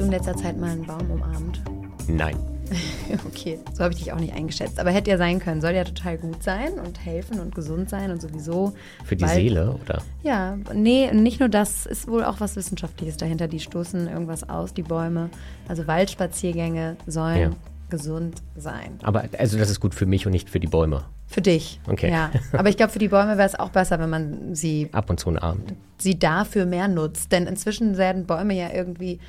du in letzter Zeit mal einen Baum umarmt? Nein. okay, so habe ich dich auch nicht eingeschätzt. Aber hätte ja sein können. Soll ja total gut sein und helfen und gesund sein und sowieso. Für die Wald Seele, oder? Ja, nee, nicht nur das, ist wohl auch was Wissenschaftliches dahinter. Die stoßen irgendwas aus, die Bäume. Also Waldspaziergänge sollen ja. gesund sein. Aber also das ist gut für mich und nicht für die Bäume. Für dich. Okay. Ja. Aber ich glaube, für die Bäume wäre es auch besser, wenn man sie ab und zu umarmt. Sie dafür mehr nutzt. Denn inzwischen werden Bäume ja irgendwie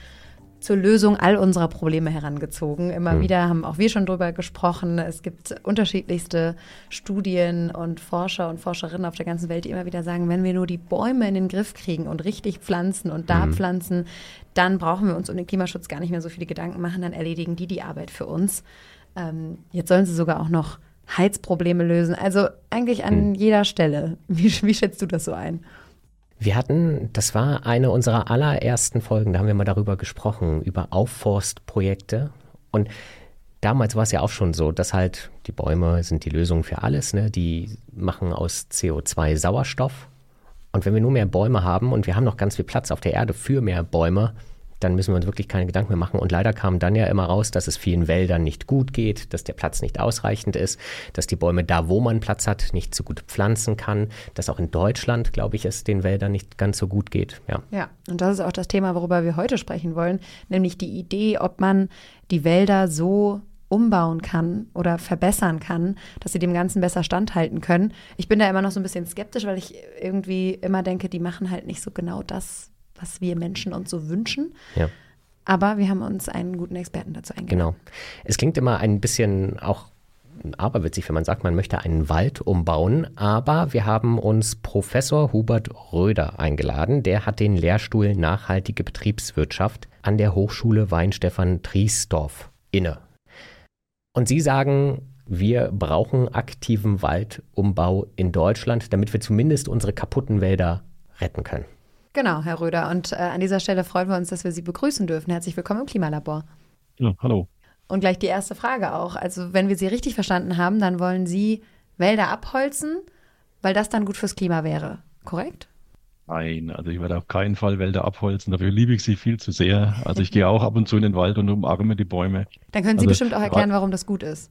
zur Lösung all unserer Probleme herangezogen. Immer hm. wieder haben auch wir schon drüber gesprochen. Es gibt unterschiedlichste Studien und Forscher und Forscherinnen auf der ganzen Welt, die immer wieder sagen, wenn wir nur die Bäume in den Griff kriegen und richtig pflanzen und da hm. pflanzen, dann brauchen wir uns um den Klimaschutz gar nicht mehr so viele Gedanken machen, dann erledigen die die Arbeit für uns. Ähm, jetzt sollen sie sogar auch noch Heizprobleme lösen. Also eigentlich an hm. jeder Stelle. Wie, wie schätzt du das so ein? Wir hatten, das war eine unserer allerersten Folgen, da haben wir mal darüber gesprochen, über Aufforstprojekte. Und damals war es ja auch schon so, dass halt die Bäume sind die Lösung für alles, ne? Die machen aus CO2 Sauerstoff. Und wenn wir nur mehr Bäume haben und wir haben noch ganz viel Platz auf der Erde für mehr Bäume, dann müssen wir uns wirklich keine Gedanken mehr machen. Und leider kam dann ja immer raus, dass es vielen Wäldern nicht gut geht, dass der Platz nicht ausreichend ist, dass die Bäume da, wo man Platz hat, nicht so gut pflanzen kann, dass auch in Deutschland, glaube ich, es den Wäldern nicht ganz so gut geht. Ja. ja, und das ist auch das Thema, worüber wir heute sprechen wollen, nämlich die Idee, ob man die Wälder so umbauen kann oder verbessern kann, dass sie dem Ganzen besser standhalten können. Ich bin da immer noch so ein bisschen skeptisch, weil ich irgendwie immer denke, die machen halt nicht so genau das, was wir Menschen uns so wünschen. Ja. Aber wir haben uns einen guten Experten dazu eingeladen. Genau. Es klingt immer ein bisschen auch aberwitzig, wenn man sagt, man möchte einen Wald umbauen. Aber wir haben uns Professor Hubert Röder eingeladen. Der hat den Lehrstuhl Nachhaltige Betriebswirtschaft an der Hochschule Weinstefan Triesdorf inne. Und Sie sagen, wir brauchen aktiven Waldumbau in Deutschland, damit wir zumindest unsere kaputten Wälder retten können. Genau, Herr Röder. Und äh, an dieser Stelle freuen wir uns, dass wir Sie begrüßen dürfen. Herzlich willkommen im Klimalabor. Ja, hallo. Und gleich die erste Frage auch. Also, wenn wir Sie richtig verstanden haben, dann wollen Sie Wälder abholzen, weil das dann gut fürs Klima wäre. Korrekt? Nein, also ich werde auf keinen Fall Wälder abholzen. Dafür liebe ich sie viel zu sehr. Also ich gehe auch ab und zu in den Wald und umarme die Bäume. Dann können Sie also, bestimmt auch erklären, warum das gut ist.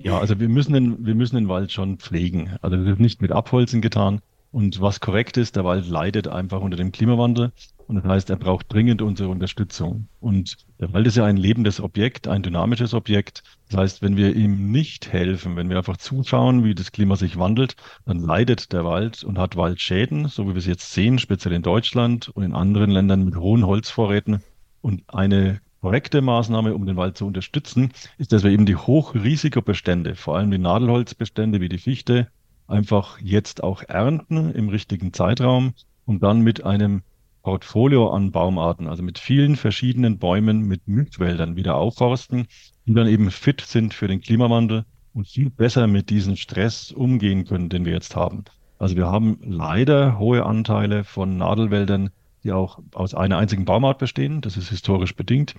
ja, also wir müssen, den, wir müssen den Wald schon pflegen. Also das wird nicht mit Abholzen getan. Und was korrekt ist, der Wald leidet einfach unter dem Klimawandel. Und das heißt, er braucht dringend unsere Unterstützung. Und der Wald ist ja ein lebendes Objekt, ein dynamisches Objekt. Das heißt, wenn wir ihm nicht helfen, wenn wir einfach zuschauen, wie das Klima sich wandelt, dann leidet der Wald und hat Waldschäden, so wie wir es jetzt sehen, speziell in Deutschland und in anderen Ländern mit hohen Holzvorräten. Und eine korrekte Maßnahme, um den Wald zu unterstützen, ist, dass wir eben die Hochrisikobestände, vor allem die Nadelholzbestände wie die Fichte, einfach jetzt auch ernten im richtigen Zeitraum und dann mit einem Portfolio an Baumarten, also mit vielen verschiedenen Bäumen, mit Mischwäldern wieder aufforsten, die dann eben fit sind für den Klimawandel und viel besser mit diesem Stress umgehen können, den wir jetzt haben. Also wir haben leider hohe Anteile von Nadelwäldern, die auch aus einer einzigen Baumart bestehen. Das ist historisch bedingt.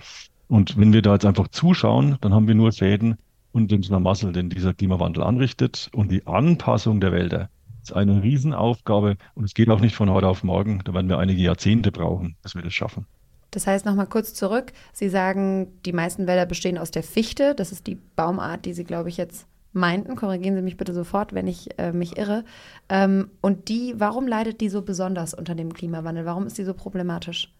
Und wenn wir da jetzt einfach zuschauen, dann haben wir nur Schäden, und den Schlamassel, den dieser Klimawandel anrichtet. Und die Anpassung der Wälder ist eine Riesenaufgabe und es geht auch nicht von heute auf morgen. Da werden wir einige Jahrzehnte brauchen, bis wir das schaffen. Das heißt, nochmal kurz zurück. Sie sagen, die meisten Wälder bestehen aus der Fichte. Das ist die Baumart, die Sie, glaube ich, jetzt meinten. Korrigieren Sie mich bitte sofort, wenn ich äh, mich irre. Ähm, und die, warum leidet die so besonders unter dem Klimawandel? Warum ist die so problematisch?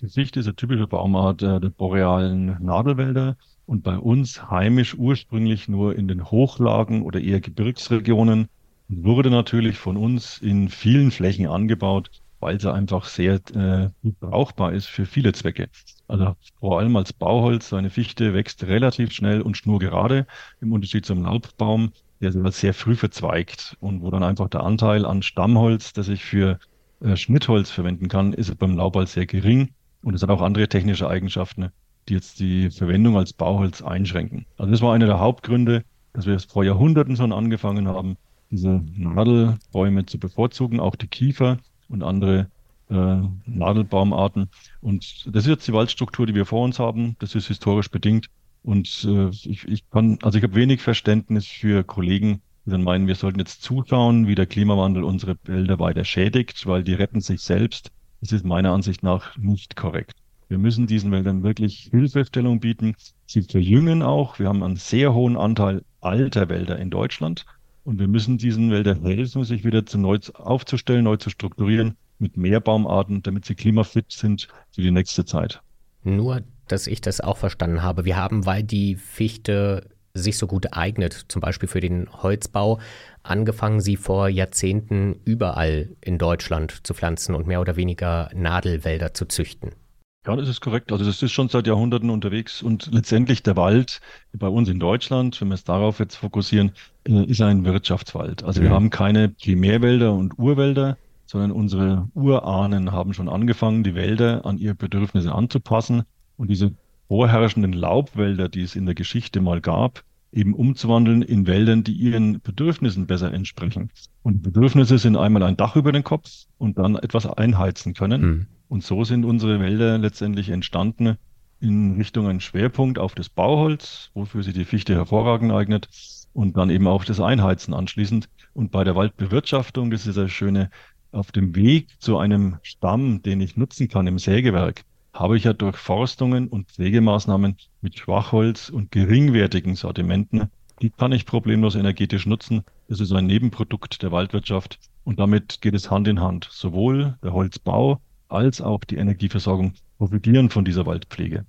Die Fichte ist eine typische Baumart äh, der borealen Nadelwälder und bei uns heimisch ursprünglich nur in den Hochlagen oder eher Gebirgsregionen und wurde natürlich von uns in vielen Flächen angebaut, weil sie einfach sehr äh, brauchbar ist für viele Zwecke. Also vor allem als Bauholz, so eine Fichte wächst relativ schnell und schnurgerade, im Unterschied zum Laubbaum, der sehr früh verzweigt und wo dann einfach der Anteil an Stammholz, das ich für äh, Schnittholz verwenden kann, ist beim Laubholz sehr gering und es hat auch andere technische Eigenschaften, die jetzt die Verwendung als Bauholz einschränken. Also das war einer der Hauptgründe, dass wir es vor Jahrhunderten schon angefangen haben, diese Nadelbäume zu bevorzugen, auch die Kiefer und andere äh, Nadelbaumarten. Und das ist jetzt die Waldstruktur, die wir vor uns haben. Das ist historisch bedingt. Und äh, ich, ich kann, also ich habe wenig Verständnis für Kollegen, die dann meinen, wir sollten jetzt zuschauen, wie der Klimawandel unsere Wälder weiter schädigt, weil die retten sich selbst. Das ist meiner Ansicht nach nicht korrekt. Wir müssen diesen Wäldern wirklich Hilfestellung bieten. Sie verjüngen auch. Wir haben einen sehr hohen Anteil alter Wälder in Deutschland. Und wir müssen diesen Wäldern helfen, sich wieder zu neu aufzustellen, neu zu strukturieren mit mehr Baumarten, damit sie klimafit sind für die nächste Zeit. Nur, dass ich das auch verstanden habe. Wir haben, weil die Fichte sich so gut eignet, zum Beispiel für den Holzbau, angefangen, sie vor Jahrzehnten überall in Deutschland zu pflanzen und mehr oder weniger Nadelwälder zu züchten. Ja, das ist korrekt. Also das ist schon seit Jahrhunderten unterwegs und letztendlich der Wald bei uns in Deutschland, wenn wir es darauf jetzt fokussieren, äh, ist ein Wirtschaftswald. Also wir haben keine Primärwälder und Urwälder, sondern unsere Urahnen haben schon angefangen, die Wälder an ihre Bedürfnisse anzupassen und diese vorherrschenden Laubwälder, die es in der Geschichte mal gab, eben umzuwandeln in Wäldern, die ihren Bedürfnissen besser entsprechen. Und Bedürfnisse sind einmal ein Dach über den Kopf und dann etwas einheizen können. Mhm. Und so sind unsere Wälder letztendlich entstanden in Richtung einen Schwerpunkt auf das Bauholz, wofür sich die Fichte hervorragend eignet, und dann eben auch das Einheizen anschließend. Und bei der Waldbewirtschaftung, das ist das Schöne, auf dem Weg zu einem Stamm, den ich nutzen kann im Sägewerk, habe ich ja durch Forstungen und Pflegemaßnahmen mit Schwachholz und geringwertigen Sortimenten, die kann ich problemlos energetisch nutzen. Das ist ein Nebenprodukt der Waldwirtschaft und damit geht es Hand in Hand. Sowohl der Holzbau als auch die Energieversorgung profitieren von dieser Waldpflege.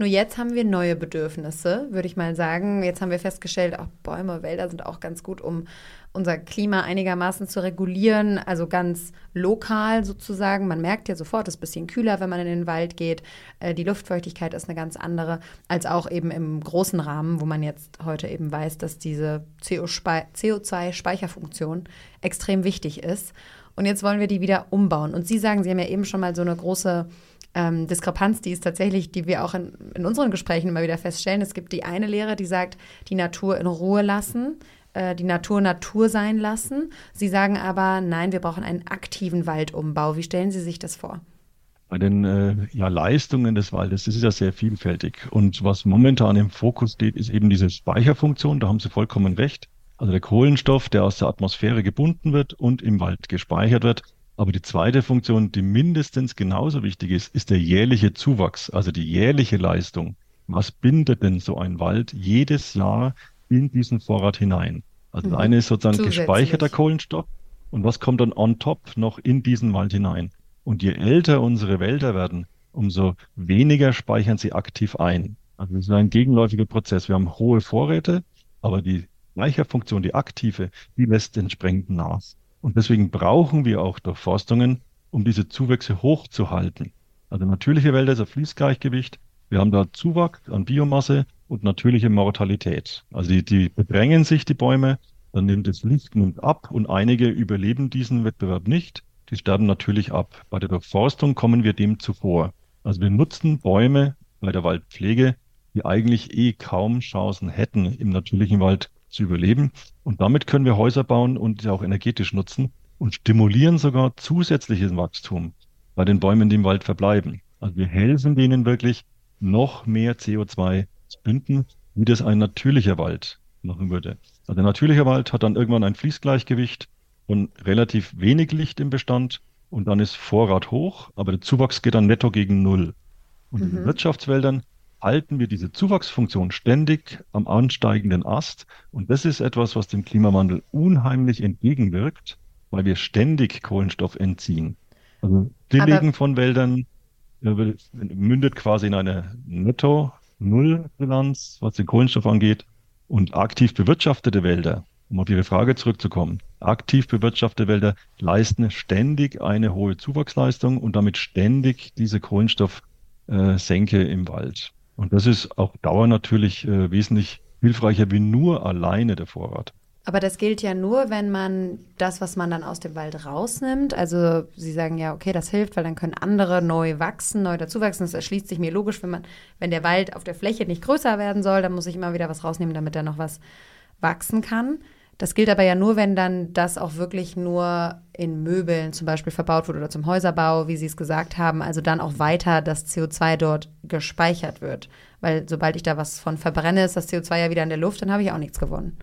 Nur jetzt haben wir neue Bedürfnisse, würde ich mal sagen. Jetzt haben wir festgestellt, auch Bäume, Wälder sind auch ganz gut, um unser Klima einigermaßen zu regulieren, also ganz lokal sozusagen. Man merkt ja sofort, es ist ein bisschen kühler, wenn man in den Wald geht. Äh, die Luftfeuchtigkeit ist eine ganz andere als auch eben im großen Rahmen, wo man jetzt heute eben weiß, dass diese CO2-Speicherfunktion extrem wichtig ist. Und jetzt wollen wir die wieder umbauen. Und Sie sagen, Sie haben ja eben schon mal so eine große ähm, Diskrepanz, die ist tatsächlich, die wir auch in, in unseren Gesprächen immer wieder feststellen. Es gibt die eine Lehre, die sagt, die Natur in Ruhe lassen, äh, die Natur Natur sein lassen. Sie sagen aber, nein, wir brauchen einen aktiven Waldumbau. Wie stellen Sie sich das vor? Bei den äh, ja, Leistungen des Waldes, das ist ja sehr vielfältig. Und was momentan im Fokus steht, ist eben diese Speicherfunktion. Da haben Sie vollkommen recht. Also der Kohlenstoff, der aus der Atmosphäre gebunden wird und im Wald gespeichert wird, aber die zweite Funktion, die mindestens genauso wichtig ist, ist der jährliche Zuwachs, also die jährliche Leistung. Was bindet denn so ein Wald jedes Jahr in diesen Vorrat hinein? Also mhm. eine ist sozusagen gespeicherter Kohlenstoff und was kommt dann on top noch in diesen Wald hinein? Und je älter unsere Wälder werden, umso weniger speichern sie aktiv ein. Also das ist ein gegenläufiger Prozess. Wir haben hohe Vorräte, aber die Speicherfunktion, die aktive, die lässt entsprechend nach. Und deswegen brauchen wir auch Durchforstungen, um diese Zuwächse hochzuhalten. Also natürliche Wälder ist ein Fließgleichgewicht. Wir haben da Zuwachs an Biomasse und natürliche Mortalität. Also die, die bedrängen sich, die Bäume, dann nimmt das Licht nimmt ab und einige überleben diesen Wettbewerb nicht. Die sterben natürlich ab. Bei der Durchforstung kommen wir dem zuvor. Also wir nutzen Bäume bei der Waldpflege, die eigentlich eh kaum Chancen hätten, im natürlichen Wald zu überleben. Und damit können wir Häuser bauen und sie auch energetisch nutzen und stimulieren sogar zusätzliches Wachstum bei den Bäumen, die im Wald verbleiben. Also wir helfen denen wirklich, noch mehr CO2 zu binden, wie das ein natürlicher Wald machen würde. Also der natürliche Wald hat dann irgendwann ein Fließgleichgewicht und relativ wenig Licht im Bestand und dann ist Vorrat hoch, aber der Zuwachs geht dann netto gegen Null. Und mhm. in Wirtschaftswäldern halten wir diese Zuwachsfunktion ständig am ansteigenden Ast. Und das ist etwas, was dem Klimawandel unheimlich entgegenwirkt, weil wir ständig Kohlenstoff entziehen. Also Stilllegen von Wäldern äh, mündet quasi in eine Netto-Null-Bilanz, was den Kohlenstoff angeht. Und aktiv bewirtschaftete Wälder, um auf Ihre Frage zurückzukommen, aktiv bewirtschaftete Wälder leisten ständig eine hohe Zuwachsleistung und damit ständig diese Kohlenstoffsenke im Wald. Und das ist auf Dauer natürlich äh, wesentlich hilfreicher wie nur alleine der Vorrat. Aber das gilt ja nur, wenn man das, was man dann aus dem Wald rausnimmt. Also Sie sagen ja, okay, das hilft, weil dann können andere neu wachsen, neu dazuwachsen. Das erschließt sich mir logisch, wenn man, wenn der Wald auf der Fläche nicht größer werden soll, dann muss ich immer wieder was rausnehmen, damit da noch was wachsen kann. Das gilt aber ja nur, wenn dann das auch wirklich nur in Möbeln zum Beispiel verbaut wurde oder zum Häuserbau, wie Sie es gesagt haben, also dann auch weiter das CO2 dort gespeichert wird. Weil sobald ich da was von verbrenne, ist das CO2 ja wieder in der Luft, dann habe ich auch nichts gewonnen.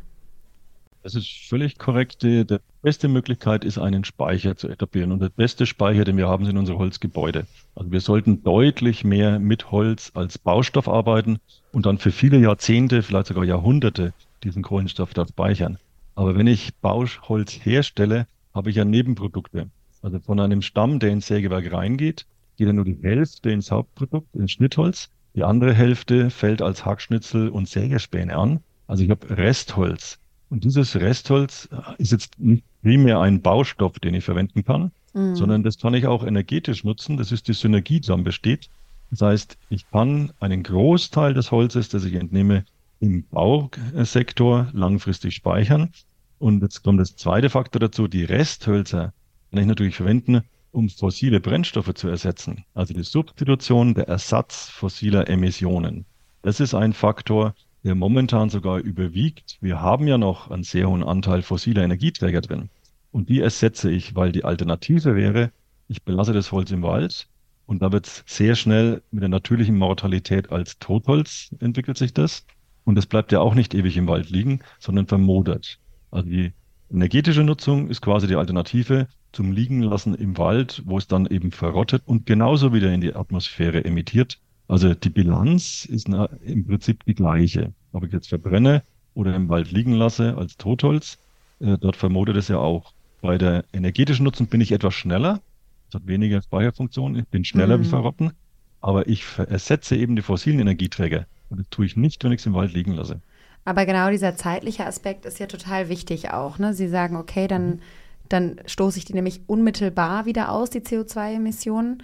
Das ist völlig korrekt. Die, die beste Möglichkeit ist, einen Speicher zu etablieren. Und der beste Speicher, den wir haben, sind unsere Holzgebäude. Also wir sollten deutlich mehr mit Holz als Baustoff arbeiten und dann für viele Jahrzehnte, vielleicht sogar Jahrhunderte diesen Kohlenstoff dort speichern. Aber wenn ich Bauholz herstelle, habe ich ja Nebenprodukte. Also von einem Stamm, der ins Sägewerk reingeht, geht ja nur die Hälfte ins Hauptprodukt, ins Schnittholz. Die andere Hälfte fällt als Hackschnitzel und Sägespäne an. Also ich habe Restholz. Und dieses Restholz ist jetzt nicht primär ein Baustoff, den ich verwenden kann, mhm. sondern das kann ich auch energetisch nutzen. Das ist die Synergie, die dann besteht. Das heißt, ich kann einen Großteil des Holzes, das ich entnehme, im Bausektor langfristig speichern. Und jetzt kommt das zweite Faktor dazu. Die Resthölzer kann ich natürlich verwenden, um fossile Brennstoffe zu ersetzen. Also die Substitution, der Ersatz fossiler Emissionen. Das ist ein Faktor, der momentan sogar überwiegt. Wir haben ja noch einen sehr hohen Anteil fossiler Energieträger drin. Und die ersetze ich, weil die Alternative wäre, ich belasse das Holz im Wald und da wird es sehr schnell mit der natürlichen Mortalität als Totholz entwickelt sich das. Und das bleibt ja auch nicht ewig im Wald liegen, sondern vermodert. Also die energetische Nutzung ist quasi die Alternative zum Liegenlassen im Wald, wo es dann eben verrottet und genauso wieder in die Atmosphäre emittiert. Also die Bilanz ist im Prinzip die gleiche. Ob ich jetzt verbrenne oder im Wald liegen lasse als Totholz, äh, dort vermodet es ja auch. Bei der energetischen Nutzung bin ich etwas schneller. Es hat weniger Speicherfunktion. Ich bin schneller mhm. wie verrotten. Aber ich ersetze eben die fossilen Energieträger. Und das tue ich nicht, wenn ich es im Wald liegen lasse. Aber genau dieser zeitliche Aspekt ist ja total wichtig auch. Ne? Sie sagen, okay, dann, mhm. dann stoße ich die nämlich unmittelbar wieder aus, die CO2-Emissionen.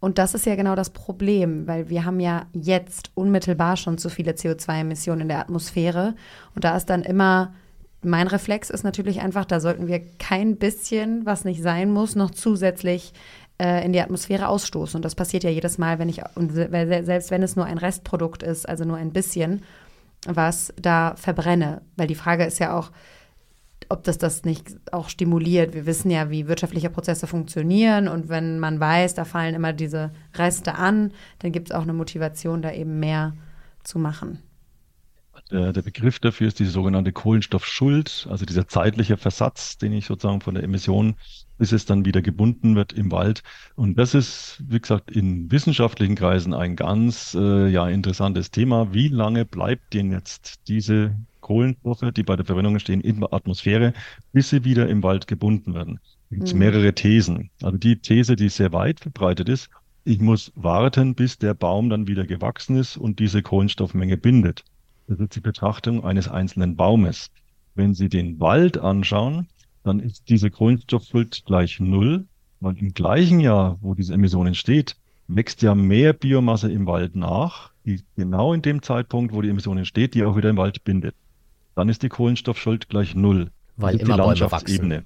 Und das ist ja genau das Problem, weil wir haben ja jetzt unmittelbar schon zu viele CO2-Emissionen in der Atmosphäre. Und da ist dann immer, mein Reflex ist natürlich einfach, da sollten wir kein bisschen, was nicht sein muss, noch zusätzlich äh, in die Atmosphäre ausstoßen. Und das passiert ja jedes Mal, wenn ich, und selbst wenn es nur ein Restprodukt ist, also nur ein bisschen, was da verbrenne. Weil die Frage ist ja auch, ob das das nicht auch stimuliert. Wir wissen ja, wie wirtschaftliche Prozesse funktionieren und wenn man weiß, da fallen immer diese Reste an, dann gibt es auch eine Motivation, da eben mehr zu machen. Der, der, Begriff dafür ist die sogenannte Kohlenstoffschuld, also dieser zeitliche Versatz, den ich sozusagen von der Emission, bis es dann wieder gebunden wird im Wald. Und das ist, wie gesagt, in wissenschaftlichen Kreisen ein ganz äh, ja, interessantes Thema. Wie lange bleibt denn jetzt diese Kohlenstoffe, die bei der Verbrennung stehen, in der Atmosphäre, bis sie wieder im Wald gebunden werden. Da gibt es mhm. mehrere Thesen. Also die These, die sehr weit verbreitet ist, ich muss warten, bis der Baum dann wieder gewachsen ist und diese Kohlenstoffmenge bindet. Das ist die Betrachtung eines einzelnen Baumes. Wenn Sie den Wald anschauen, dann ist diese Kohlenstoffschuld gleich null, weil im gleichen Jahr, wo diese Emission entsteht, wächst ja mehr Biomasse im Wald nach, die genau in dem Zeitpunkt, wo die Emission entsteht, die auch wieder im Wald bindet dann ist die Kohlenstoffschuld gleich null. Weil immer die Landschaftsebene.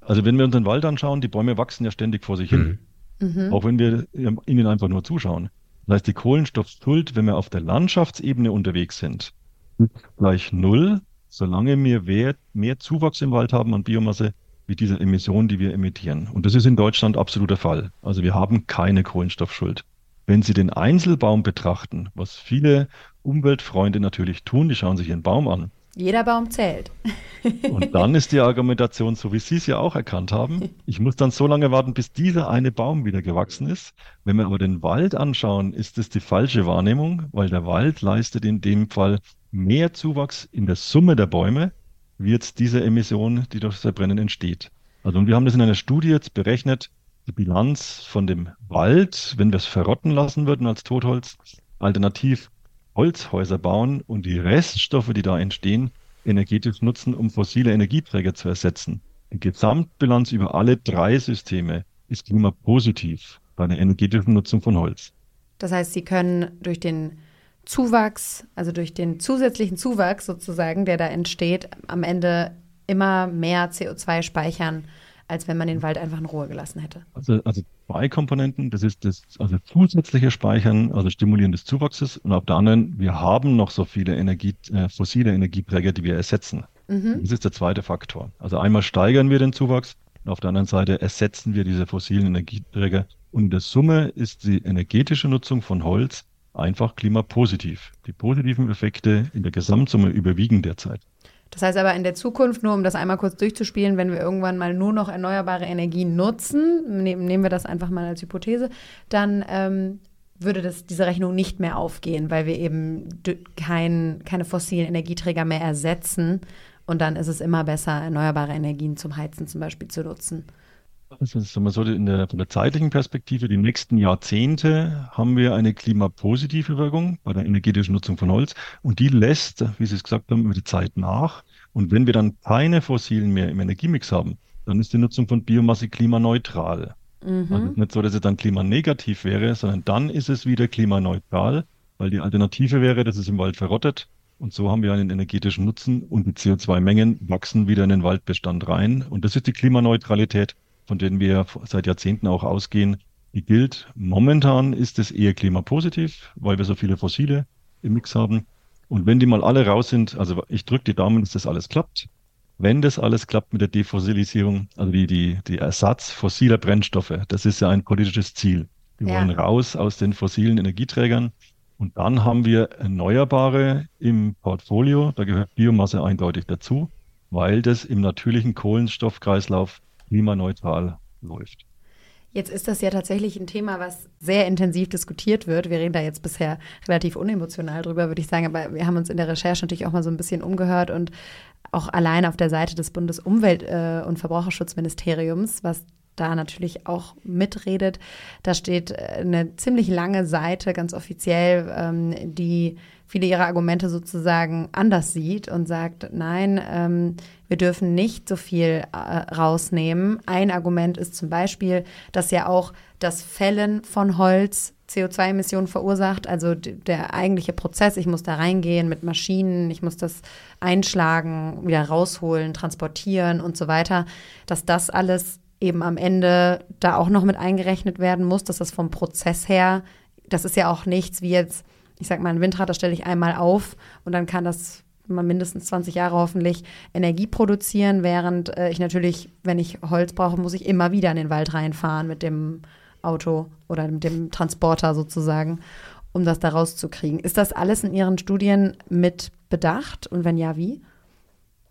Also wenn wir uns den Wald anschauen, die Bäume wachsen ja ständig vor sich hin. Mhm. mhm. Auch wenn wir ihnen einfach nur zuschauen. Das heißt, die Kohlenstoffschuld, wenn wir auf der Landschaftsebene unterwegs sind, ist gleich null, solange wir mehr, Zuwachs im Wald haben an Biomasse wie diese Emissionen, die wir emittieren. Und das ist in Deutschland absolut der Fall. Also wir haben keine Kohlenstoffschuld. Wenn Sie den Einzelbaum betrachten, was viele Umweltfreunde natürlich tun, die schauen sich ihren Baum an. Jeder Baum zählt. Und dann ist die Argumentation, so wie Sie es ja auch erkannt haben, ich muss dann so lange warten, bis dieser eine Baum wieder gewachsen ist. Wenn wir aber den Wald anschauen, ist es die falsche Wahrnehmung, weil der Wald leistet in dem Fall mehr Zuwachs in der Summe der Bäume, wie jetzt diese Emission, die durch das Verbrennen entsteht. Also und wir haben das in einer Studie jetzt berechnet, die Bilanz von dem Wald, wenn wir es verrotten lassen würden als Totholz, alternativ Holzhäuser bauen und die Reststoffe, die da entstehen, energetisch nutzen, um fossile Energieträger zu ersetzen. Die Gesamtbilanz über alle drei Systeme ist klimapositiv bei der energetischen Nutzung von Holz. Das heißt, Sie können durch den Zuwachs, also durch den zusätzlichen Zuwachs sozusagen, der da entsteht, am Ende immer mehr CO2 speichern, als wenn man den Wald einfach in Ruhe gelassen hätte. Also, also zwei Komponenten. Das ist das also zusätzliche Speichern, also Stimulieren des Zuwachses. Und auf der anderen, wir haben noch so viele Energie, äh, fossile Energieträger, die wir ersetzen. Mhm. Das ist der zweite Faktor. Also einmal steigern wir den Zuwachs und auf der anderen Seite ersetzen wir diese fossilen Energieträger. Und in der Summe ist die energetische Nutzung von Holz einfach klimapositiv. Die positiven Effekte in der Gesamtsumme überwiegen derzeit. Das heißt aber in der Zukunft, nur um das einmal kurz durchzuspielen, wenn wir irgendwann mal nur noch erneuerbare Energien nutzen, nehmen, nehmen wir das einfach mal als Hypothese, dann ähm, würde das, diese Rechnung nicht mehr aufgehen, weil wir eben kein, keine fossilen Energieträger mehr ersetzen. Und dann ist es immer besser, erneuerbare Energien zum Heizen zum Beispiel zu nutzen. Also sagen wir so, in der, von der zeitlichen Perspektive, die nächsten Jahrzehnte haben wir eine klimapositive Wirkung bei der energetischen Nutzung von Holz und die lässt, wie Sie es gesagt haben, über die Zeit nach. Und wenn wir dann keine fossilen mehr im Energiemix haben, dann ist die Nutzung von Biomasse klimaneutral. Mhm. Also nicht so, dass es dann klimanegativ wäre, sondern dann ist es wieder klimaneutral, weil die Alternative wäre, dass es im Wald verrottet. Und so haben wir einen energetischen Nutzen und die CO2-Mengen wachsen wieder in den Waldbestand rein. Und das ist die Klimaneutralität von denen wir seit Jahrzehnten auch ausgehen, die gilt. Momentan ist es eher klimapositiv, weil wir so viele Fossile im Mix haben. Und wenn die mal alle raus sind, also ich drücke die Daumen, dass das alles klappt. Wenn das alles klappt mit der Defossilisierung, also die, die, die Ersatz fossiler Brennstoffe, das ist ja ein politisches Ziel. Wir ja. wollen raus aus den fossilen Energieträgern. Und dann haben wir Erneuerbare im Portfolio. Da gehört Biomasse eindeutig dazu, weil das im natürlichen Kohlenstoffkreislauf klimaneutral läuft. Jetzt ist das ja tatsächlich ein Thema, was sehr intensiv diskutiert wird. Wir reden da jetzt bisher relativ unemotional drüber, würde ich sagen, aber wir haben uns in der Recherche natürlich auch mal so ein bisschen umgehört und auch allein auf der Seite des Bundesumwelt- äh, und Verbraucherschutzministeriums, was da natürlich auch mitredet. Da steht äh, eine ziemlich lange Seite, ganz offiziell, ähm, die viele ihrer Argumente sozusagen anders sieht und sagt, nein, ähm, wir dürfen nicht so viel äh, rausnehmen. Ein Argument ist zum Beispiel, dass ja auch das Fällen von Holz CO2-Emissionen verursacht. Also der eigentliche Prozess, ich muss da reingehen mit Maschinen, ich muss das einschlagen, wieder rausholen, transportieren und so weiter, dass das alles eben am Ende da auch noch mit eingerechnet werden muss, dass das vom Prozess her, das ist ja auch nichts wie jetzt ich sag mal, ein Windrad, das stelle ich einmal auf und dann kann das mal mindestens 20 Jahre hoffentlich Energie produzieren, während äh, ich natürlich, wenn ich Holz brauche, muss ich immer wieder in den Wald reinfahren mit dem Auto oder mit dem Transporter sozusagen, um das da rauszukriegen. Ist das alles in Ihren Studien mit bedacht und wenn ja, wie?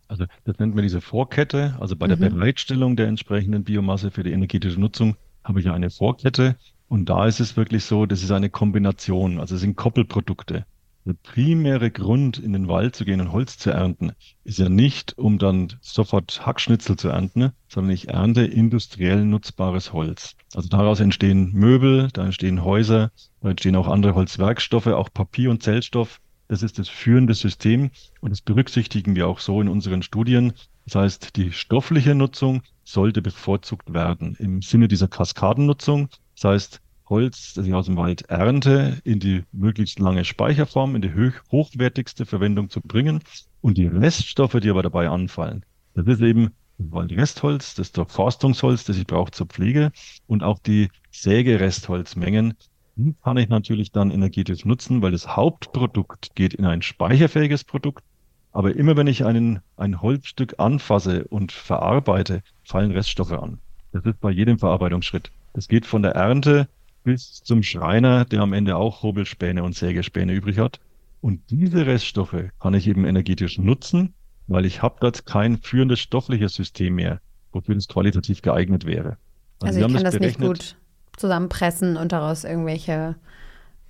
Also das nennt man diese Vorkette. Also bei mhm. der Bereitstellung der entsprechenden Biomasse für die energetische Nutzung habe ich eine Vorkette. Und da ist es wirklich so, das ist eine Kombination, also es sind Koppelprodukte. Der primäre Grund, in den Wald zu gehen und Holz zu ernten, ist ja nicht, um dann sofort Hackschnitzel zu ernten, sondern ich ernte industriell nutzbares Holz. Also daraus entstehen Möbel, da entstehen Häuser, da entstehen auch andere Holzwerkstoffe, auch Papier und Zellstoff. Das ist das führende System und das berücksichtigen wir auch so in unseren Studien. Das heißt, die stoffliche Nutzung sollte bevorzugt werden im Sinne dieser Kaskadennutzung. Das heißt, Holz, das ich aus dem Wald ernte, in die möglichst lange Speicherform, in die hochwertigste Verwendung zu bringen und die Reststoffe, die aber dabei anfallen. Das ist eben Waldrestholz, das Durchforstungsholz, das ich brauche zur Pflege und auch die Sägerestholzmengen, die kann ich natürlich dann energetisch nutzen, weil das Hauptprodukt geht in ein speicherfähiges Produkt. Aber immer wenn ich einen, ein Holzstück anfasse und verarbeite, fallen Reststoffe an. Das ist bei jedem Verarbeitungsschritt. Das geht von der Ernte bis zum Schreiner, der am Ende auch Hobelspäne und Sägespäne übrig hat. Und diese Reststoffe kann ich eben energetisch nutzen, weil ich habe dort kein führendes stoffliches System mehr, wofür das qualitativ geeignet wäre. Also, also ich kann das, das nicht gut zusammenpressen und daraus irgendwelche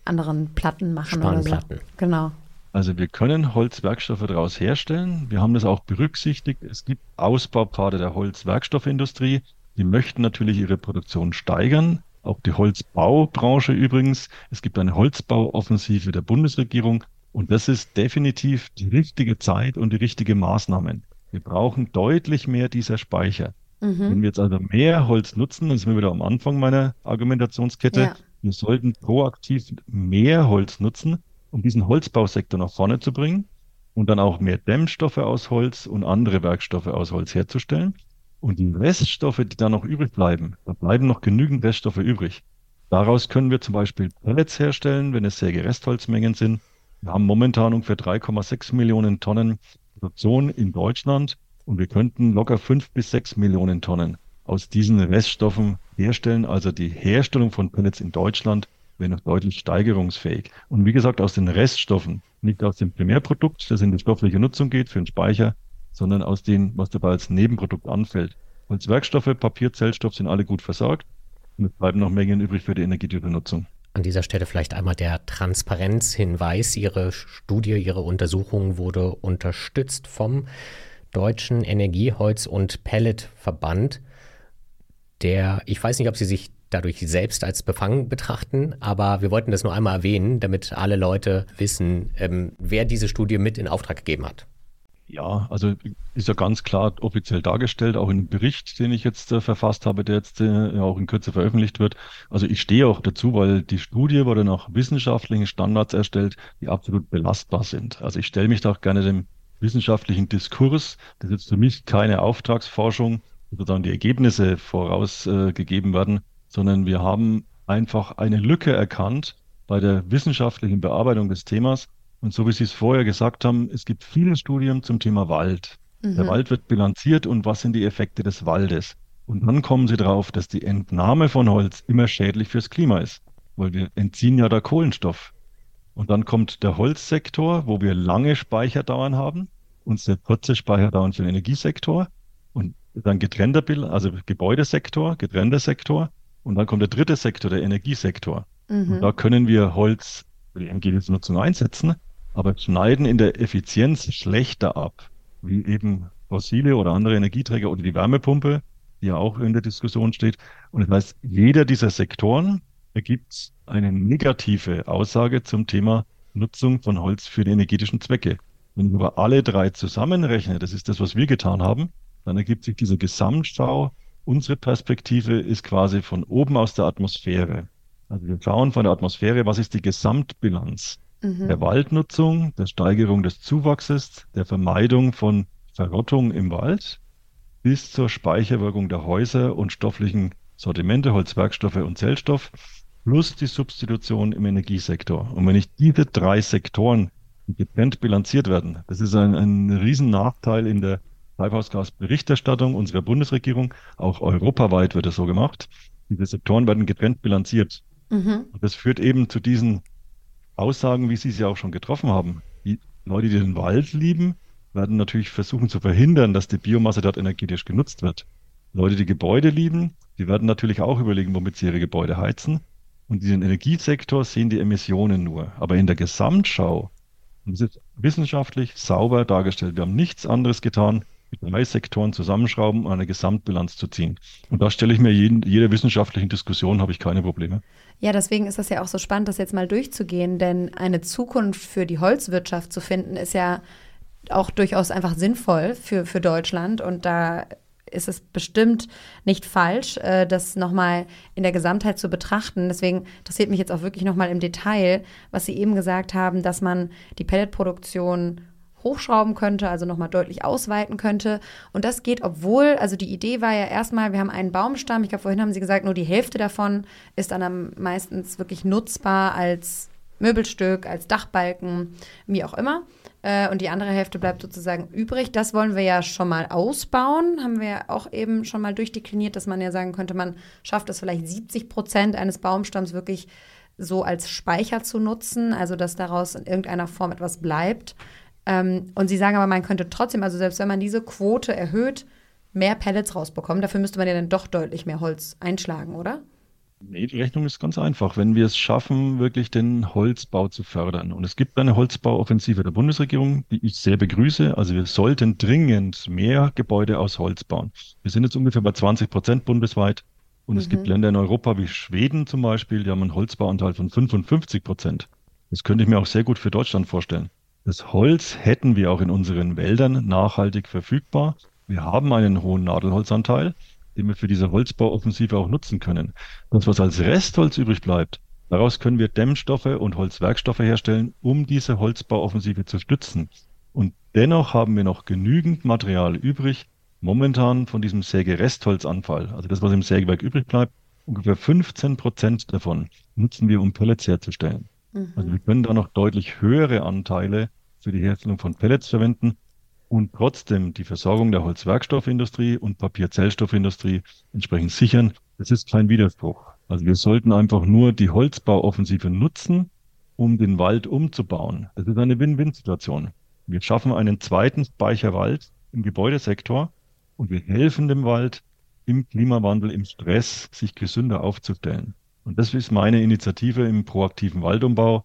anderen Platten machen oder so. Genau. Also wir können Holzwerkstoffe daraus herstellen. Wir haben das auch berücksichtigt. Es gibt Ausbaupfade der Holzwerkstoffindustrie. Die möchten natürlich ihre Produktion steigern. Auch die Holzbaubranche übrigens. Es gibt eine Holzbauoffensive der Bundesregierung. Und das ist definitiv die richtige Zeit und die richtige Maßnahmen. Wir brauchen deutlich mehr dieser Speicher. Mhm. Wenn wir jetzt also mehr Holz nutzen, dann sind wir wieder am Anfang meiner Argumentationskette. Ja. Wir sollten proaktiv mehr Holz nutzen, um diesen Holzbausektor nach vorne zu bringen und dann auch mehr Dämmstoffe aus Holz und andere Werkstoffe aus Holz herzustellen. Und die Reststoffe, die da noch übrig bleiben, da bleiben noch genügend Reststoffe übrig. Daraus können wir zum Beispiel Pellets herstellen, wenn es Sägerestholzmengen sind. Wir haben momentan ungefähr 3,6 Millionen Tonnen Produktion in Deutschland und wir könnten locker fünf bis sechs Millionen Tonnen aus diesen Reststoffen herstellen. Also die Herstellung von Pellets in Deutschland wäre noch deutlich steigerungsfähig. Und wie gesagt, aus den Reststoffen, nicht aus dem Primärprodukt, das in die stoffliche Nutzung geht für den Speicher, sondern aus dem, was dabei als Nebenprodukt anfällt. Holzwerkstoffe, Papier, Zellstoff sind alle gut versorgt und es bleiben noch Mengen übrig für die Energieübernutzung. An dieser Stelle vielleicht einmal der Transparenzhinweis. Ihre Studie, Ihre Untersuchung wurde unterstützt vom Deutschen Energieholz- und Pelletverband, der, ich weiß nicht, ob Sie sich dadurch selbst als befangen betrachten, aber wir wollten das nur einmal erwähnen, damit alle Leute wissen, ähm, wer diese Studie mit in Auftrag gegeben hat. Ja, also ist ja ganz klar offiziell dargestellt, auch in dem Bericht, den ich jetzt äh, verfasst habe, der jetzt äh, auch in Kürze veröffentlicht wird. Also ich stehe auch dazu, weil die Studie wurde nach wissenschaftlichen Standards erstellt, die absolut belastbar sind. Also ich stelle mich da auch gerne dem wissenschaftlichen Diskurs. Das ist jetzt für mich keine Auftragsforschung, sozusagen die Ergebnisse vorausgegeben äh, werden, sondern wir haben einfach eine Lücke erkannt bei der wissenschaftlichen Bearbeitung des Themas. Und so wie Sie es vorher gesagt haben, es gibt viele Studien zum Thema Wald. Mhm. Der Wald wird bilanziert und was sind die Effekte des Waldes? Und dann kommen Sie darauf, dass die Entnahme von Holz immer schädlich fürs Klima ist, weil wir entziehen ja da Kohlenstoff. Und dann kommt der Holzsektor, wo wir lange Speicherdauern haben und sehr kurze Speicherdauern für den Energiesektor und dann getrennter also Gebäudesektor, getrennter Sektor und dann kommt der dritte Sektor, der Energiesektor. Mhm. Und da können wir Holz für die Energienutzung einsetzen, aber schneiden in der Effizienz schlechter ab, wie eben fossile oder andere Energieträger oder die Wärmepumpe, die ja auch in der Diskussion steht. Und das heißt, jeder dieser Sektoren ergibt eine negative Aussage zum Thema Nutzung von Holz für die energetischen Zwecke. Wenn ich aber alle drei zusammenrechne, das ist das, was wir getan haben, dann ergibt sich diese Gesamtschau. Unsere Perspektive ist quasi von oben aus der Atmosphäre. Also wir schauen von der Atmosphäre, was ist die Gesamtbilanz mhm. der Waldnutzung, der Steigerung des Zuwachses, der Vermeidung von Verrottung im Wald bis zur Speicherwirkung der Häuser und stofflichen Sortimente, Holzwerkstoffe und Zellstoff plus die Substitution im Energiesektor. Und wenn ich diese drei Sektoren getrennt bilanziert werden, das ist ein, ein Riesennachteil in der Treibhausgasberichterstattung unserer Bundesregierung. Auch europaweit wird es so gemacht. Diese Sektoren werden getrennt bilanziert. Mhm. Und das führt eben zu diesen Aussagen, wie Sie ja auch schon getroffen haben. Die Leute, die den Wald lieben, werden natürlich versuchen zu verhindern, dass die Biomasse dort energetisch genutzt wird. Leute, die Gebäude lieben, die werden natürlich auch überlegen, womit sie ihre Gebäude heizen. Und diesen Energiesektor sehen die Emissionen nur. Aber in der Gesamtschau, und das ist wissenschaftlich sauber dargestellt, wir haben nichts anderes getan, die drei Sektoren zusammenschrauben und eine Gesamtbilanz zu ziehen. Und da stelle ich mir jeden, jeder wissenschaftlichen Diskussion habe ich keine Probleme. Ja, deswegen ist das ja auch so spannend, das jetzt mal durchzugehen, denn eine Zukunft für die Holzwirtschaft zu finden, ist ja auch durchaus einfach sinnvoll für, für Deutschland. Und da ist es bestimmt nicht falsch, äh, das nochmal in der Gesamtheit zu betrachten. Deswegen interessiert mich jetzt auch wirklich nochmal im Detail, was Sie eben gesagt haben, dass man die Pelletproduktion hochschrauben könnte, also nochmal deutlich ausweiten könnte. Und das geht, obwohl, also die Idee war ja erstmal, wir haben einen Baumstamm, ich glaube, vorhin haben Sie gesagt, nur die Hälfte davon ist dann am meistens wirklich nutzbar als Möbelstück, als Dachbalken, wie auch immer. Äh, und die andere Hälfte bleibt sozusagen übrig. Das wollen wir ja schon mal ausbauen. Haben wir auch eben schon mal durchdekliniert, dass man ja sagen könnte, man schafft es vielleicht 70 Prozent eines Baumstamms wirklich so als Speicher zu nutzen, also dass daraus in irgendeiner Form etwas bleibt. Ähm, und sie sagen aber, man könnte trotzdem, also selbst wenn man diese Quote erhöht, mehr Pellets rausbekommen. Dafür müsste man ja dann doch deutlich mehr Holz einschlagen, oder? Nee, die Rechnung ist ganz einfach. Wenn wir es schaffen, wirklich den Holzbau zu fördern, und es gibt eine Holzbauoffensive der Bundesregierung, die ich sehr begrüße, also wir sollten dringend mehr Gebäude aus Holz bauen. Wir sind jetzt ungefähr bei 20 Prozent bundesweit. Und mhm. es gibt mhm. Länder in Europa wie Schweden zum Beispiel, die haben einen Holzbauanteil von 55 Prozent. Das könnte ich mir auch sehr gut für Deutschland vorstellen. Das Holz hätten wir auch in unseren Wäldern nachhaltig verfügbar. Wir haben einen hohen Nadelholzanteil, den wir für diese Holzbauoffensive auch nutzen können. Das, was als Restholz übrig bleibt, daraus können wir Dämmstoffe und Holzwerkstoffe herstellen, um diese Holzbauoffensive zu stützen. Und dennoch haben wir noch genügend Material übrig, momentan von diesem Sägerestholzanfall, also das, was im Sägewerk übrig bleibt, ungefähr 15 Prozent davon nutzen wir, um Pellets herzustellen. Mhm. Also wir können da noch deutlich höhere Anteile für die Herstellung von Pellets verwenden und trotzdem die Versorgung der Holzwerkstoffindustrie und Papierzellstoffindustrie entsprechend sichern. Das ist kein Widerspruch. Also wir sollten einfach nur die Holzbauoffensive nutzen, um den Wald umzubauen. Das ist eine Win-Win-Situation. Wir schaffen einen zweiten Speicherwald im Gebäudesektor und wir helfen dem Wald im Klimawandel, im Stress, sich gesünder aufzustellen. Und das ist meine Initiative im proaktiven Waldumbau.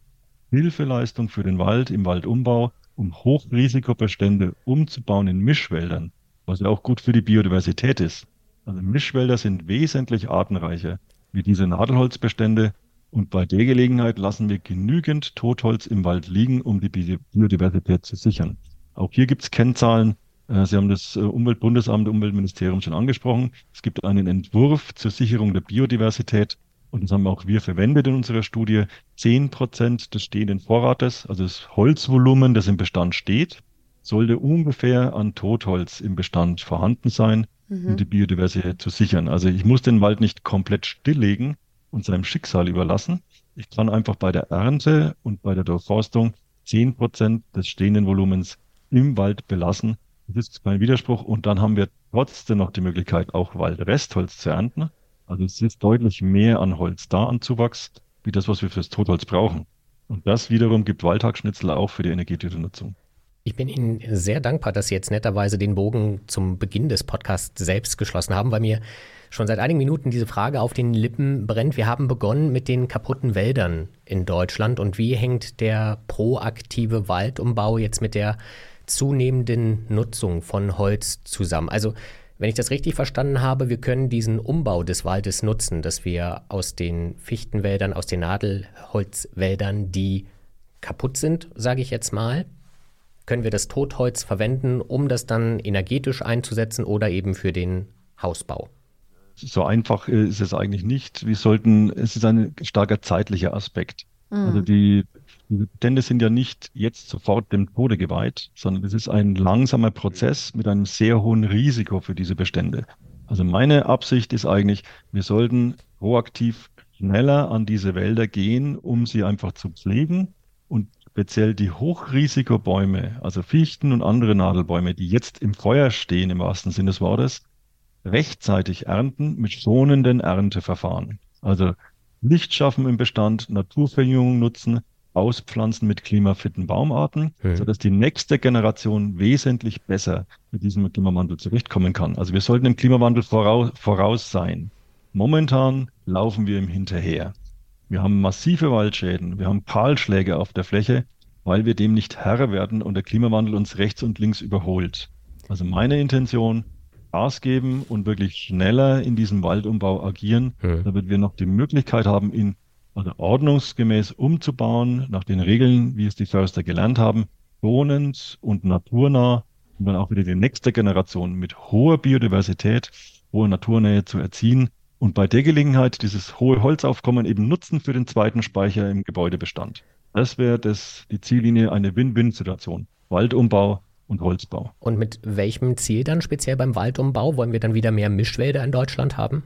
Hilfeleistung für den Wald im Waldumbau, um Hochrisikobestände umzubauen in Mischwäldern, was ja auch gut für die Biodiversität ist. Also Mischwälder sind wesentlich artenreicher wie diese Nadelholzbestände und bei der Gelegenheit lassen wir genügend Totholz im Wald liegen, um die Biodiversität zu sichern. Auch hier gibt es Kennzahlen. Äh, Sie haben das äh, Umweltbundesamt, Umweltministerium schon angesprochen. Es gibt einen Entwurf zur Sicherung der Biodiversität und das haben auch wir verwendet in unserer Studie. Zehn Prozent des stehenden Vorrates, also das Holzvolumen, das im Bestand steht, sollte ungefähr an Totholz im Bestand vorhanden sein, mhm. um die Biodiversität zu sichern. Also ich muss den Wald nicht komplett stilllegen und seinem Schicksal überlassen. Ich kann einfach bei der Ernte und bei der Durchforstung zehn Prozent des stehenden Volumens im Wald belassen. Das ist kein Widerspruch. Und dann haben wir trotzdem noch die Möglichkeit, auch Waldrestholz zu ernten. Also es ist deutlich mehr an Holz da an Zuwachs, wie das, was wir fürs Totholz brauchen. Und das wiederum gibt Waldhackschnitzel auch für die energetische Nutzung. Ich bin Ihnen sehr dankbar, dass Sie jetzt netterweise den Bogen zum Beginn des Podcasts selbst geschlossen haben, weil mir schon seit einigen Minuten diese Frage auf den Lippen brennt. Wir haben begonnen mit den kaputten Wäldern in Deutschland und wie hängt der proaktive Waldumbau jetzt mit der zunehmenden Nutzung von Holz zusammen? Also wenn ich das richtig verstanden habe, wir können diesen Umbau des Waldes nutzen, dass wir aus den Fichtenwäldern, aus den Nadelholzwäldern, die kaputt sind, sage ich jetzt mal, können wir das Totholz verwenden, um das dann energetisch einzusetzen oder eben für den Hausbau. So einfach ist es eigentlich nicht. Wir sollten, es ist ein starker zeitlicher Aspekt. Mhm. Also die die Bestände sind ja nicht jetzt sofort dem Tode geweiht, sondern es ist ein langsamer Prozess mit einem sehr hohen Risiko für diese Bestände. Also meine Absicht ist eigentlich, wir sollten proaktiv schneller an diese Wälder gehen, um sie einfach zu pflegen und speziell die Hochrisikobäume, also Fichten und andere Nadelbäume, die jetzt im Feuer stehen im wahrsten Sinne des Wortes, rechtzeitig ernten mit schonenden Ernteverfahren. Also Licht schaffen im Bestand, Naturverjüngung nutzen, auspflanzen mit klimafitten Baumarten, hm. sodass die nächste Generation wesentlich besser mit diesem Klimawandel zurechtkommen kann. Also wir sollten im Klimawandel voraus, voraus sein. Momentan laufen wir ihm hinterher. Wir haben massive Waldschäden, wir haben Kahlschläge auf der Fläche, weil wir dem nicht Herr werden und der Klimawandel uns rechts und links überholt. Also meine Intention, Gas geben und wirklich schneller in diesem Waldumbau agieren, hm. damit wir noch die Möglichkeit haben, ihn also ordnungsgemäß umzubauen, nach den Regeln, wie es die Förster gelernt haben, schonend und naturnah, um dann auch wieder die nächste Generation mit hoher Biodiversität, hoher Naturnähe zu erziehen und bei der Gelegenheit dieses hohe Holzaufkommen eben nutzen für den zweiten Speicher im Gebäudebestand. Das wäre das, die Ziellinie, eine Win-Win-Situation. Waldumbau und Holzbau. Und mit welchem Ziel dann speziell beim Waldumbau? Wollen wir dann wieder mehr Mischwälder in Deutschland haben?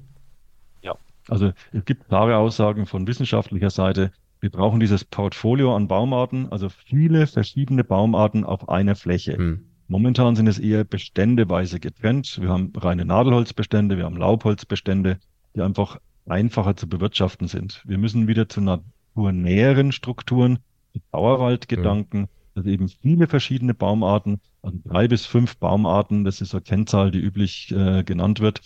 Also es gibt klare Aussagen von wissenschaftlicher Seite. Wir brauchen dieses Portfolio an Baumarten, also viele verschiedene Baumarten auf einer Fläche. Hm. Momentan sind es eher beständeweise getrennt. Wir haben reine Nadelholzbestände, wir haben Laubholzbestände, die einfach einfacher zu bewirtschaften sind. Wir müssen wieder zu naturnäheren Strukturen, Dauerwaldgedanken, hm. also eben viele verschiedene Baumarten, also drei bis fünf Baumarten, das ist so eine Kennzahl, die üblich äh, genannt wird,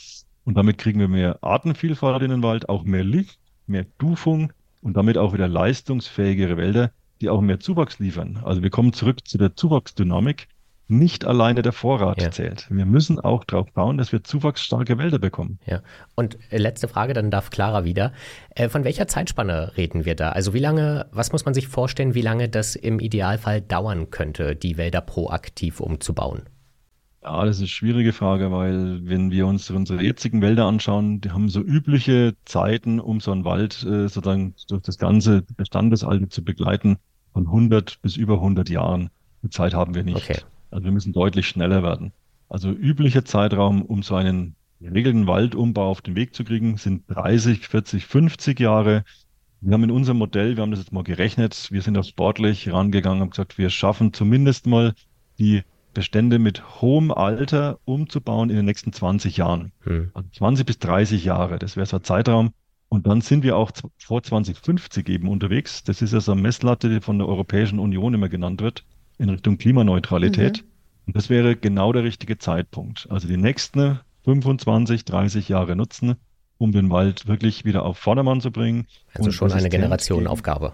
und damit kriegen wir mehr Artenvielfalt in den Wald, auch mehr Licht, mehr Dufung und damit auch wieder leistungsfähigere Wälder, die auch mehr Zuwachs liefern. Also wir kommen zurück zu der Zuwachsdynamik. Nicht alleine der Vorrat ja. zählt. Wir müssen auch darauf bauen, dass wir zuwachsstarke Wälder bekommen. Ja. Und äh, letzte Frage, dann darf Clara wieder. Äh, von welcher Zeitspanne reden wir da? Also wie lange, was muss man sich vorstellen, wie lange das im Idealfall dauern könnte, die Wälder proaktiv umzubauen? Ja, das ist eine schwierige Frage, weil wenn wir uns unsere jetzigen Wälder anschauen, die haben so übliche Zeiten, um so einen Wald äh, sozusagen durch das ganze Bestandesalter zu begleiten, von 100 bis über 100 Jahren. Die Zeit haben wir nicht. Okay. Also wir müssen deutlich schneller werden. Also üblicher Zeitraum, um so einen geregelten Waldumbau auf den Weg zu kriegen, sind 30, 40, 50 Jahre. Wir haben in unserem Modell, wir haben das jetzt mal gerechnet, wir sind auch sportlich rangegangen und gesagt, wir schaffen zumindest mal die Bestände mit hohem Alter umzubauen in den nächsten 20 Jahren. Hm. Also 20 bis 30 Jahre, das wäre so ein Zeitraum. Und dann sind wir auch vor 2050 eben unterwegs. Das ist ja so eine Messlatte, die von der Europäischen Union immer genannt wird, in Richtung Klimaneutralität. Mhm. Und das wäre genau der richtige Zeitpunkt. Also die nächsten 25, 30 Jahre nutzen, um den Wald wirklich wieder auf Vordermann zu bringen. Also schon eine Generationenaufgabe.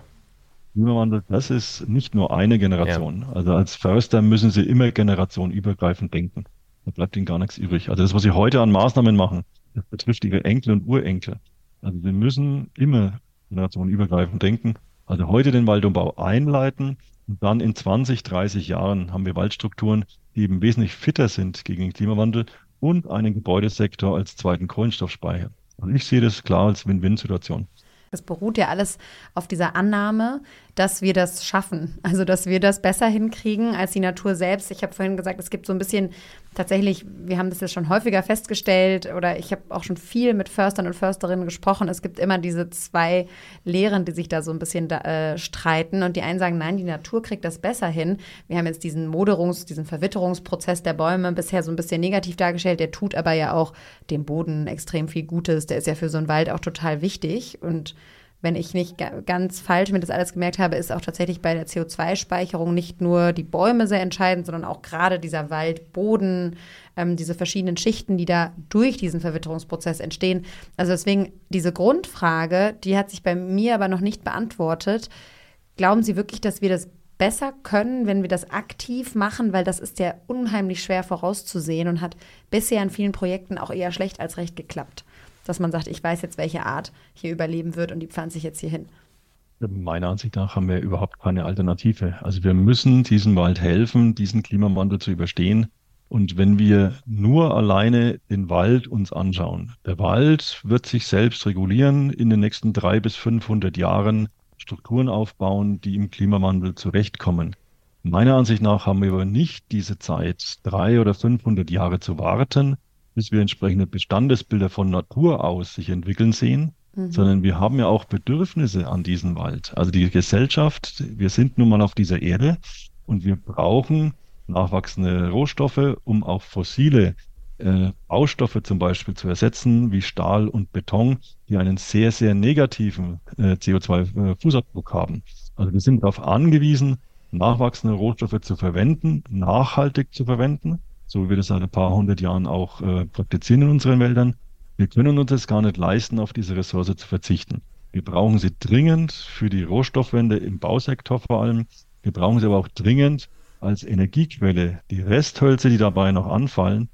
Klimawandel, das ist nicht nur eine Generation. Ja. Also als Förster müssen Sie immer generationenübergreifend denken. Da bleibt Ihnen gar nichts übrig. Also das, was Sie heute an Maßnahmen machen, das betrifft Ihre Enkel und Urenkel. Also Sie müssen immer generationenübergreifend denken. Also heute den Waldumbau einleiten und dann in 20, 30 Jahren haben wir Waldstrukturen, die eben wesentlich fitter sind gegen den Klimawandel und einen Gebäudesektor als zweiten Kohlenstoffspeicher. Also ich sehe das klar als Win-Win-Situation. Es beruht ja alles auf dieser Annahme, dass wir das schaffen. Also, dass wir das besser hinkriegen als die Natur selbst. Ich habe vorhin gesagt, es gibt so ein bisschen tatsächlich, wir haben das jetzt schon häufiger festgestellt oder ich habe auch schon viel mit Förstern und Försterinnen gesprochen. Es gibt immer diese zwei Lehren, die sich da so ein bisschen da, äh, streiten. Und die einen sagen, nein, die Natur kriegt das besser hin. Wir haben jetzt diesen Moderungs-, diesen Verwitterungsprozess der Bäume bisher so ein bisschen negativ dargestellt. Der tut aber ja auch dem Boden extrem viel Gutes. Der ist ja für so einen Wald auch total wichtig. Und wenn ich nicht ganz falsch mir das alles gemerkt habe, ist auch tatsächlich bei der CO2-Speicherung nicht nur die Bäume sehr entscheidend, sondern auch gerade dieser Waldboden, ähm, diese verschiedenen Schichten, die da durch diesen Verwitterungsprozess entstehen. Also deswegen diese Grundfrage, die hat sich bei mir aber noch nicht beantwortet. Glauben Sie wirklich, dass wir das besser können, wenn wir das aktiv machen, weil das ist ja unheimlich schwer vorauszusehen und hat bisher in vielen Projekten auch eher schlecht als recht geklappt dass man sagt, ich weiß jetzt, welche Art hier überleben wird und die pflanze ich jetzt hier hin? Meiner Ansicht nach haben wir überhaupt keine Alternative. Also wir müssen diesem Wald helfen, diesen Klimawandel zu überstehen. Und wenn wir nur alleine den Wald uns anschauen, der Wald wird sich selbst regulieren, in den nächsten drei bis 500 Jahren Strukturen aufbauen, die im Klimawandel zurechtkommen. Meiner Ansicht nach haben wir aber nicht diese Zeit, drei oder 500 Jahre zu warten, bis wir entsprechende Bestandesbilder von Natur aus sich entwickeln sehen, mhm. sondern wir haben ja auch Bedürfnisse an diesem Wald. Also die Gesellschaft, wir sind nun mal auf dieser Erde und wir brauchen nachwachsende Rohstoffe, um auch fossile äh, Baustoffe zum Beispiel zu ersetzen, wie Stahl und Beton, die einen sehr, sehr negativen äh, CO2-Fußabdruck haben. Also wir sind darauf angewiesen, nachwachsende Rohstoffe zu verwenden, nachhaltig zu verwenden so wie wir das seit ein paar hundert Jahren auch äh, praktizieren in unseren Wäldern. Wir können uns das gar nicht leisten, auf diese Ressource zu verzichten. Wir brauchen sie dringend für die Rohstoffwende im Bausektor vor allem. Wir brauchen sie aber auch dringend als Energiequelle. Die Resthölzer, die dabei noch anfallen,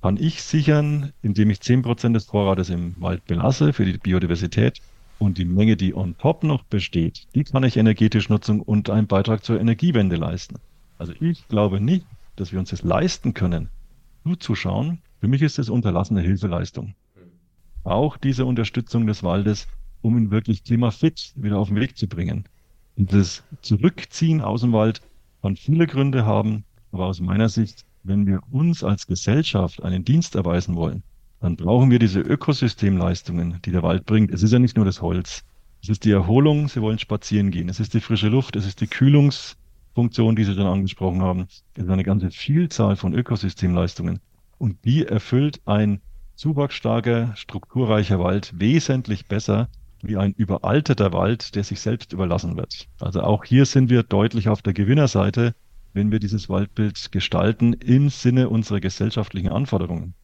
kann ich sichern, indem ich zehn Prozent des Vorrates im Wald belasse für die Biodiversität. Und die Menge, die on top noch besteht, die kann ich energetisch nutzen und einen Beitrag zur Energiewende leisten. Also ich glaube nicht, dass wir uns das leisten können, zuzuschauen, für mich ist es unterlassene Hilfeleistung. Auch diese Unterstützung des Waldes, um ihn wirklich klimafit wieder auf den Weg zu bringen. Und das Zurückziehen aus dem Wald kann viele Gründe haben, aber aus meiner Sicht, wenn wir uns als Gesellschaft einen Dienst erweisen wollen, dann brauchen wir diese Ökosystemleistungen, die der Wald bringt. Es ist ja nicht nur das Holz. Es ist die Erholung, Sie wollen spazieren gehen. Es ist die frische Luft, es ist die Kühlungs- Funktion, die Sie dann angesprochen haben, ist eine ganze Vielzahl von Ökosystemleistungen. Und die erfüllt ein zuwachsstarker, strukturreicher Wald wesentlich besser wie ein überalterter Wald, der sich selbst überlassen wird. Also auch hier sind wir deutlich auf der Gewinnerseite, wenn wir dieses Waldbild gestalten im Sinne unserer gesellschaftlichen Anforderungen.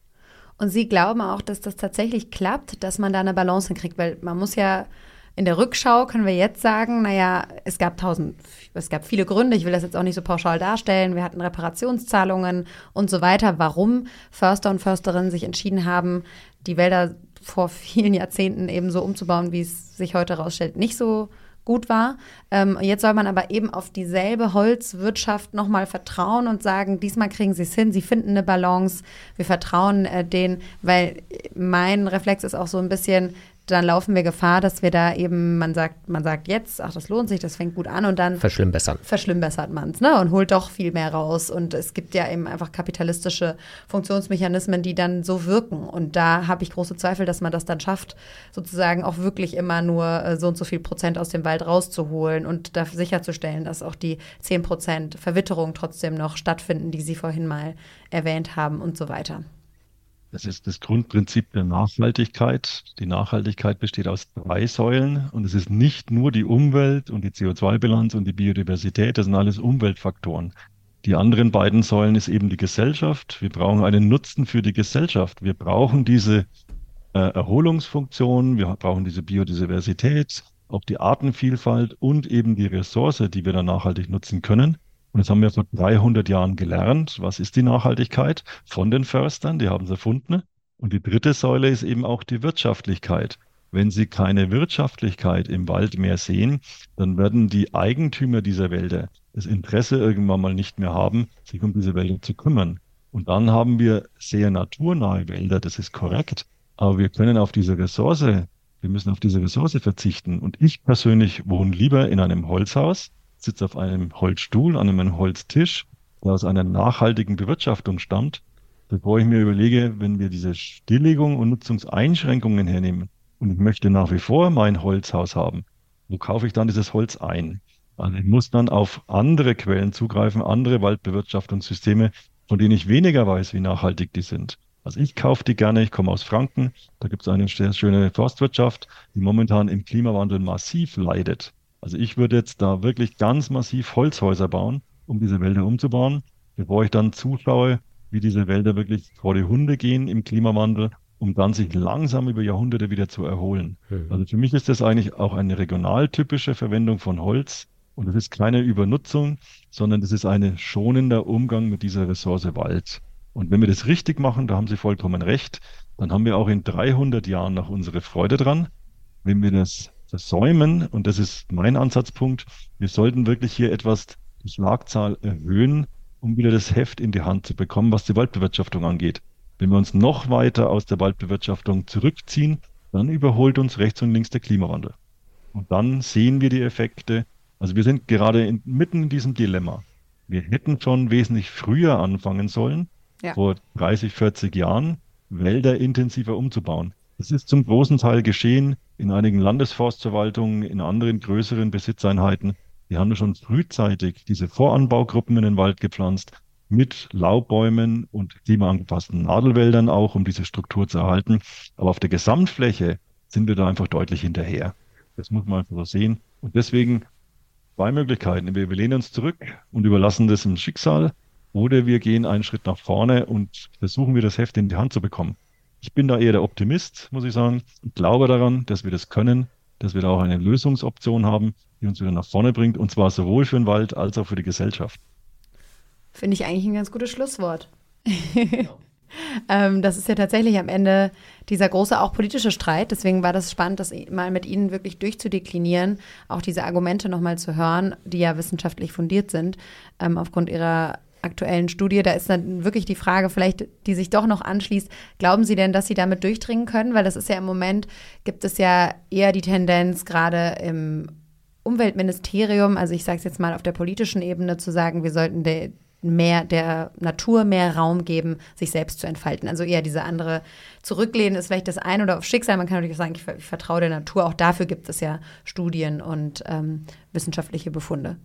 Und Sie glauben auch, dass das tatsächlich klappt, dass man da eine Balance hinkriegt, weil man muss ja in der Rückschau können wir jetzt sagen, naja, es gab tausend, es gab viele Gründe, ich will das jetzt auch nicht so pauschal darstellen. Wir hatten Reparationszahlungen und so weiter, warum Förster und Försterinnen sich entschieden haben, die Wälder vor vielen Jahrzehnten eben so umzubauen, wie es sich heute herausstellt, nicht so gut war. Ähm, jetzt soll man aber eben auf dieselbe Holzwirtschaft nochmal vertrauen und sagen, diesmal kriegen sie es hin, sie finden eine Balance, wir vertrauen äh, denen, weil mein Reflex ist auch so ein bisschen, dann laufen wir Gefahr, dass wir da eben, man sagt, man sagt jetzt, ach, das lohnt sich, das fängt gut an und dann verschlimmbessern. Verschlimmbessert man es, ne? Und holt doch viel mehr raus. Und es gibt ja eben einfach kapitalistische Funktionsmechanismen, die dann so wirken. Und da habe ich große Zweifel, dass man das dann schafft, sozusagen auch wirklich immer nur äh, so und so viel Prozent aus dem Wald rauszuholen und dafür sicherzustellen, dass auch die 10 Prozent Verwitterung trotzdem noch stattfinden, die Sie vorhin mal erwähnt haben und so weiter. Das ist das Grundprinzip der Nachhaltigkeit. Die Nachhaltigkeit besteht aus drei Säulen und es ist nicht nur die Umwelt und die CO2-Bilanz und die Biodiversität, das sind alles Umweltfaktoren. Die anderen beiden Säulen ist eben die Gesellschaft. Wir brauchen einen Nutzen für die Gesellschaft. Wir brauchen diese äh, Erholungsfunktion, wir brauchen diese Biodiversität, auch die Artenvielfalt und eben die Ressource, die wir dann nachhaltig nutzen können. Und das haben wir vor 300 Jahren gelernt. Was ist die Nachhaltigkeit? Von den Förstern, die haben es erfunden. Und die dritte Säule ist eben auch die Wirtschaftlichkeit. Wenn Sie keine Wirtschaftlichkeit im Wald mehr sehen, dann werden die Eigentümer dieser Wälder das Interesse irgendwann mal nicht mehr haben, sich um diese Wälder zu kümmern. Und dann haben wir sehr naturnahe Wälder, das ist korrekt. Aber wir können auf diese Ressource, wir müssen auf diese Ressource verzichten. Und ich persönlich wohne lieber in einem Holzhaus, sitze auf einem Holzstuhl, an einem Holztisch, der aus einer nachhaltigen Bewirtschaftung stammt, bevor ich mir überlege, wenn wir diese Stilllegung und Nutzungseinschränkungen hernehmen und ich möchte nach wie vor mein Holzhaus haben, wo kaufe ich dann dieses Holz ein? Also ich muss dann auf andere Quellen zugreifen, andere Waldbewirtschaftungssysteme, von denen ich weniger weiß, wie nachhaltig die sind. Also ich kaufe die gerne, ich komme aus Franken, da gibt es eine sehr schöne Forstwirtschaft, die momentan im Klimawandel massiv leidet. Also ich würde jetzt da wirklich ganz massiv Holzhäuser bauen, um diese Wälder umzubauen, bevor ich dann zuschaue, wie diese Wälder wirklich vor die Hunde gehen im Klimawandel, um dann sich langsam über Jahrhunderte wieder zu erholen. Mhm. Also für mich ist das eigentlich auch eine regionaltypische Verwendung von Holz. Und es ist keine Übernutzung, sondern es ist ein schonender Umgang mit dieser Ressource Wald. Und wenn wir das richtig machen, da haben Sie vollkommen recht, dann haben wir auch in 300 Jahren noch unsere Freude dran. Wenn wir das versäumen, und das ist mein Ansatzpunkt, wir sollten wirklich hier etwas die Schlagzahl erhöhen, um wieder das Heft in die Hand zu bekommen, was die Waldbewirtschaftung angeht. Wenn wir uns noch weiter aus der Waldbewirtschaftung zurückziehen, dann überholt uns rechts und links der Klimawandel. Und dann sehen wir die Effekte. Also wir sind gerade in, mitten in diesem Dilemma. Wir hätten schon wesentlich früher anfangen sollen, ja. vor 30, 40 Jahren, Wälder intensiver umzubauen. Das ist zum großen Teil geschehen in einigen Landesforstverwaltungen, in anderen größeren Besitzeinheiten. Die haben schon frühzeitig diese Voranbaugruppen in den Wald gepflanzt, mit Laubbäumen und klimaangepassten Nadelwäldern auch, um diese Struktur zu erhalten. Aber auf der Gesamtfläche sind wir da einfach deutlich hinterher. Das muss man einfach so sehen. Und deswegen zwei Möglichkeiten. Wir lehnen uns zurück und überlassen das im Schicksal oder wir gehen einen Schritt nach vorne und versuchen wir das Heft in die Hand zu bekommen. Ich bin da eher der Optimist, muss ich sagen. Ich glaube daran, dass wir das können, dass wir da auch eine Lösungsoption haben, die uns wieder nach vorne bringt, und zwar sowohl für den Wald als auch für die Gesellschaft. Finde ich eigentlich ein ganz gutes Schlusswort. ähm, das ist ja tatsächlich am Ende dieser große auch politische Streit. Deswegen war das spannend, das mal mit Ihnen wirklich durchzudeklinieren, auch diese Argumente nochmal zu hören, die ja wissenschaftlich fundiert sind, ähm, aufgrund Ihrer aktuellen Studie. Da ist dann wirklich die Frage, vielleicht, die sich doch noch anschließt. Glauben Sie denn, dass Sie damit durchdringen können? Weil das ist ja im Moment, gibt es ja eher die Tendenz, gerade im Umweltministerium, also ich sage es jetzt mal auf der politischen Ebene, zu sagen, wir sollten der, mehr der Natur mehr Raum geben, sich selbst zu entfalten. Also eher diese andere Zurücklehnen ist vielleicht das eine oder auf Schicksal. Man kann natürlich sagen, ich, ich vertraue der Natur. Auch dafür gibt es ja Studien und ähm, wissenschaftliche Befunde.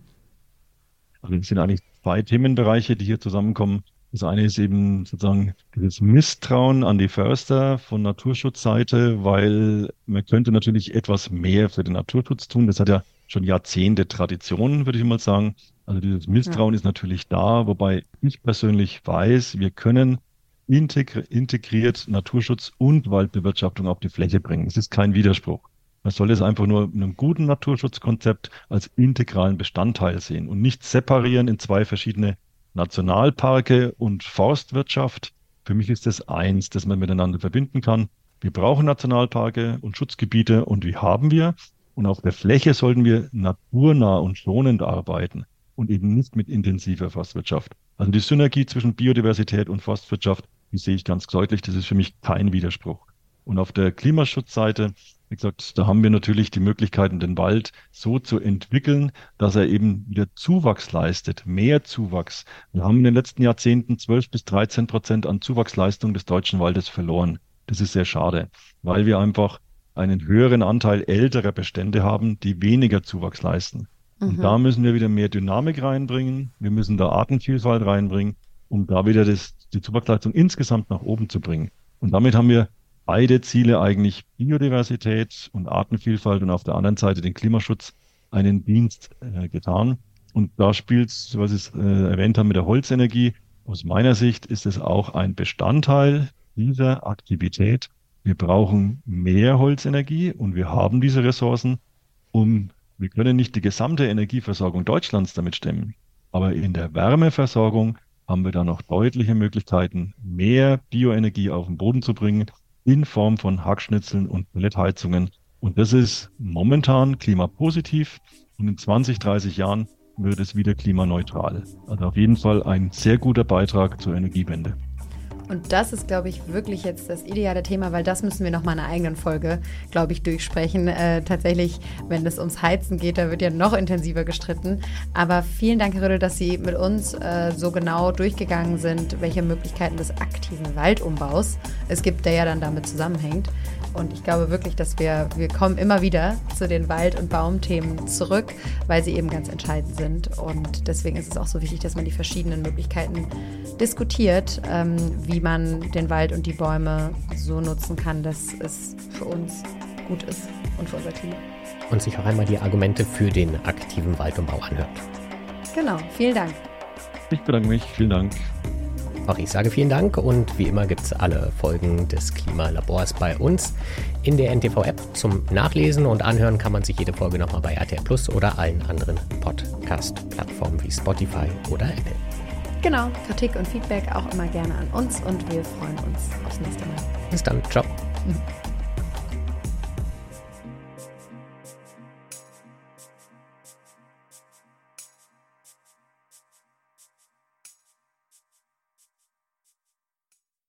Also es sind eigentlich zwei Themenbereiche, die hier zusammenkommen. Das eine ist eben sozusagen dieses Misstrauen an die Förster von Naturschutzseite, weil man könnte natürlich etwas mehr für den Naturschutz tun. Das hat ja schon Jahrzehnte Tradition, würde ich mal sagen. Also dieses Misstrauen ja. ist natürlich da, wobei ich persönlich weiß, wir können integri integriert Naturschutz und Waldbewirtschaftung auf die Fläche bringen. Es ist kein Widerspruch. Man soll es einfach nur in einem guten Naturschutzkonzept als integralen Bestandteil sehen und nicht separieren in zwei verschiedene Nationalparke und Forstwirtschaft. Für mich ist das eins, das man miteinander verbinden kann. Wir brauchen Nationalparke und Schutzgebiete und die haben wir. Und auf der Fläche sollten wir naturnah und schonend arbeiten und eben nicht mit intensiver Forstwirtschaft. Also die Synergie zwischen Biodiversität und Forstwirtschaft, die sehe ich ganz deutlich. Das ist für mich kein Widerspruch. Und auf der Klimaschutzseite wie gesagt, da haben wir natürlich die Möglichkeiten, den Wald so zu entwickeln, dass er eben wieder Zuwachs leistet, mehr Zuwachs. Wir haben in den letzten Jahrzehnten 12 bis 13 Prozent an Zuwachsleistung des deutschen Waldes verloren. Das ist sehr schade, weil wir einfach einen höheren Anteil älterer Bestände haben, die weniger Zuwachs leisten. Mhm. Und da müssen wir wieder mehr Dynamik reinbringen. Wir müssen da Artenvielfalt reinbringen, um da wieder das, die Zuwachsleistung insgesamt nach oben zu bringen. Und damit haben wir beide Ziele eigentlich Biodiversität und Artenvielfalt und auf der anderen Seite den Klimaschutz einen Dienst äh, getan. Und da spielt was ich äh, erwähnt habe mit der Holzenergie, aus meiner Sicht ist es auch ein Bestandteil dieser Aktivität. Wir brauchen mehr Holzenergie und wir haben diese Ressourcen, um, wir können nicht die gesamte Energieversorgung Deutschlands damit stemmen. Aber in der Wärmeversorgung haben wir da noch deutliche Möglichkeiten, mehr Bioenergie auf den Boden zu bringen in Form von Hackschnitzeln und Pelletheizungen. Und das ist momentan klimapositiv und in 20, 30 Jahren wird es wieder klimaneutral. Also auf jeden Fall ein sehr guter Beitrag zur Energiewende. Und das ist, glaube ich, wirklich jetzt das ideale Thema, weil das müssen wir noch mal in einer eigenen Folge, glaube ich, durchsprechen. Äh, tatsächlich, wenn es ums Heizen geht, da wird ja noch intensiver gestritten. Aber vielen Dank, Herr Rödel, dass Sie mit uns äh, so genau durchgegangen sind, welche Möglichkeiten des aktiven Waldumbaus es gibt, der ja dann damit zusammenhängt. Und ich glaube wirklich, dass wir, wir kommen immer wieder zu den Wald- und Baumthemen zurück, weil sie eben ganz entscheidend sind. Und deswegen ist es auch so wichtig, dass man die verschiedenen Möglichkeiten diskutiert, ähm, wie man den Wald und die Bäume so nutzen kann, dass es für uns gut ist und für unser Klima. Und sich auch einmal die Argumente für den aktiven Waldumbau anhört. Genau, vielen Dank. Ich bedanke mich, vielen Dank. Auch ich sage vielen Dank und wie immer gibt es alle Folgen des Klimalabors bei uns in der NTV-App zum Nachlesen und anhören kann man sich jede Folge nochmal bei RTL Plus oder allen anderen Podcast-Plattformen wie Spotify oder Apple. Genau, Kritik und Feedback auch immer gerne an uns und wir freuen uns aufs nächste Mal. Bis dann, ciao. Mhm.